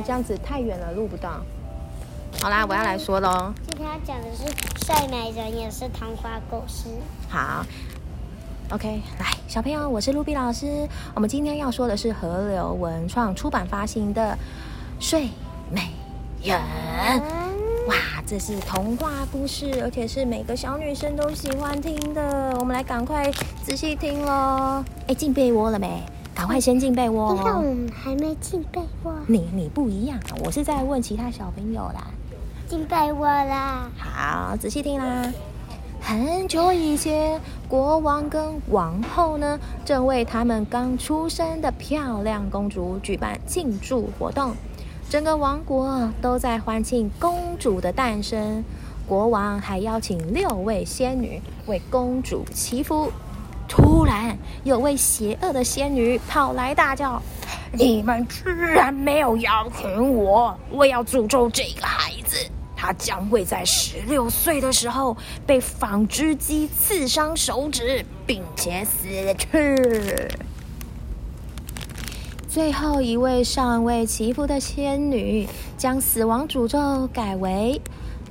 你这样子太远了，录不到。好啦，我要来说喽。今天要讲的是《睡美人》，也是童话故事。好，OK，来，小朋友，我是露比老师。我们今天要说的是河流文创出版发行的《睡美人》。哇，这是童话故事，而且是每个小女生都喜欢听的。我们来赶快仔细听喽。哎，进被窝了没？赶快先进被窝。你看，我们还没进被窝。你你不一样，我是在问其他小朋友啦。进被窝啦！好，仔细听啦。很久以前，国王跟王后呢，正为他们刚出生的漂亮公主举办庆祝活动，整个王国都在欢庆公主的诞生。国王还邀请六位仙女为公主祈福。突然，有位邪恶的仙女跑来大叫：“你们居然没有邀请我！我要诅咒这个孩子！”他将会在十六岁的时候被纺织机刺伤手指，并且死去。最后一位尚未祈福的仙女将死亡诅咒改为：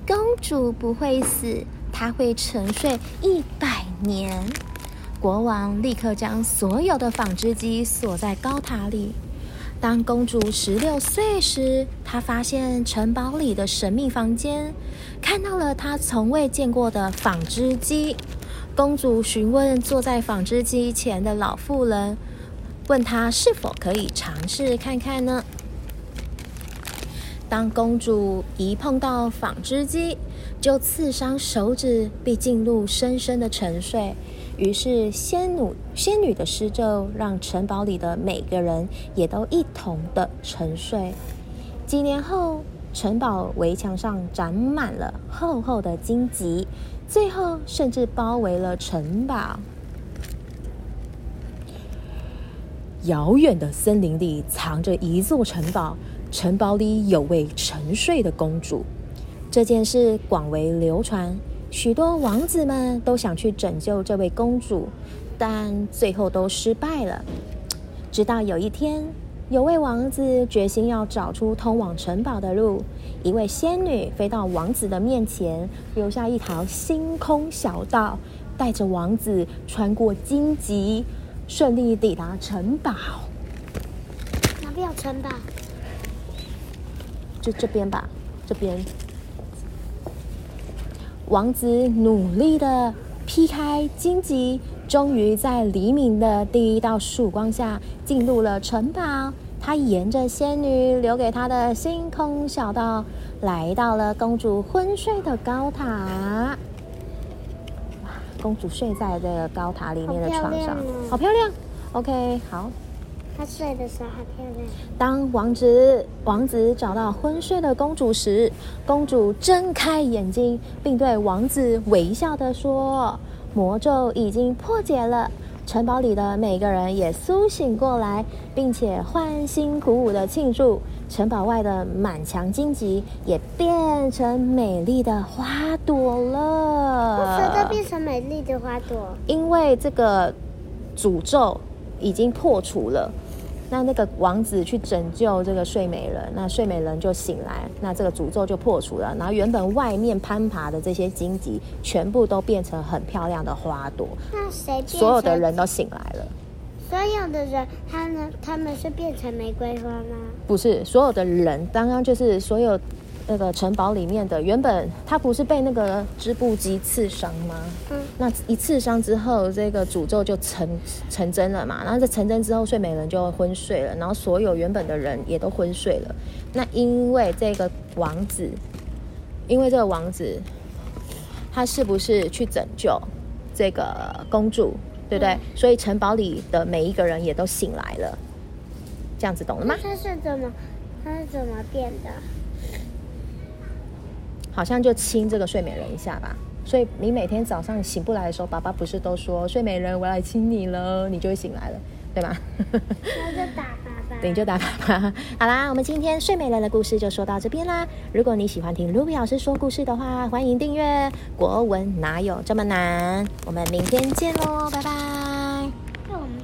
公主不会死，她会沉睡一百年。国王立刻将所有的纺织机锁在高塔里。当公主十六岁时，她发现城堡里的神秘房间，看到了她从未见过的纺织机。公主询问坐在纺织机前的老妇人，问她是否可以尝试看看呢？当公主一碰到纺织机，就刺伤手指，并进入深深的沉睡。于是，仙女仙女的施咒让城堡里的每个人也都一同的沉睡。几年后，城堡围墙上长满了厚厚的荆棘，最后甚至包围了城堡。遥远的森林里藏着一座城堡，城堡里有位沉睡的公主。这件事广为流传。许多王子们都想去拯救这位公主，但最后都失败了。直到有一天，有位王子决心要找出通往城堡的路。一位仙女飞到王子的面前，留下一条星空小道，带着王子穿过荆棘，顺利抵达城堡。哪里有城堡？就这边吧，这边。王子努力的劈开荆棘，终于在黎明的第一道曙光下进入了城堡。他沿着仙女留给他的星空小道，来到了公主昏睡的高塔。哇，公主睡在这个高塔里面的床上，好漂亮。OK，好。她睡的时候好漂亮。当王子王子找到昏睡的公主时，公主睁开眼睛，并对王子微笑的说：“魔咒已经破解了，城堡里的每个人也苏醒过来，并且欢欣鼓舞的庆祝。城堡外的满墙荆棘也变成美丽的花朵了。为什么变成美丽的花朵？因为这个诅咒已经破除了。”那那个王子去拯救这个睡美人，那睡美人就醒来，那这个诅咒就破除了。然后原本外面攀爬的这些荆棘，全部都变成很漂亮的花朵。那谁？所有的人都醒来了。所有的人，他们？他们是变成玫瑰花吗？不是，所有的人，刚刚就是所有。那个城堡里面的原本他不是被那个织布机刺伤吗？嗯，那一刺伤之后，这个诅咒就成成真了嘛。然后这成真之后，睡美人就昏睡了，然后所有原本的人也都昏睡了。那因为这个王子，因为这个王子，他是不是去拯救这个公主，对不对？所以城堡里的每一个人也都醒来了。这样子懂了吗？他是怎么，他是怎么变的？好像就亲这个睡美人一下吧，所以你每天早上醒不来的时候，爸爸不是都说睡美人我来亲你了，你就会醒来了，对吗？那就打爸爸，对，就打爸爸。好啦，我们今天睡美人的故事就说到这边啦。如果你喜欢听 Ruby 老师说故事的话，欢迎订阅。国文哪有这么难？我们明天见喽，拜拜。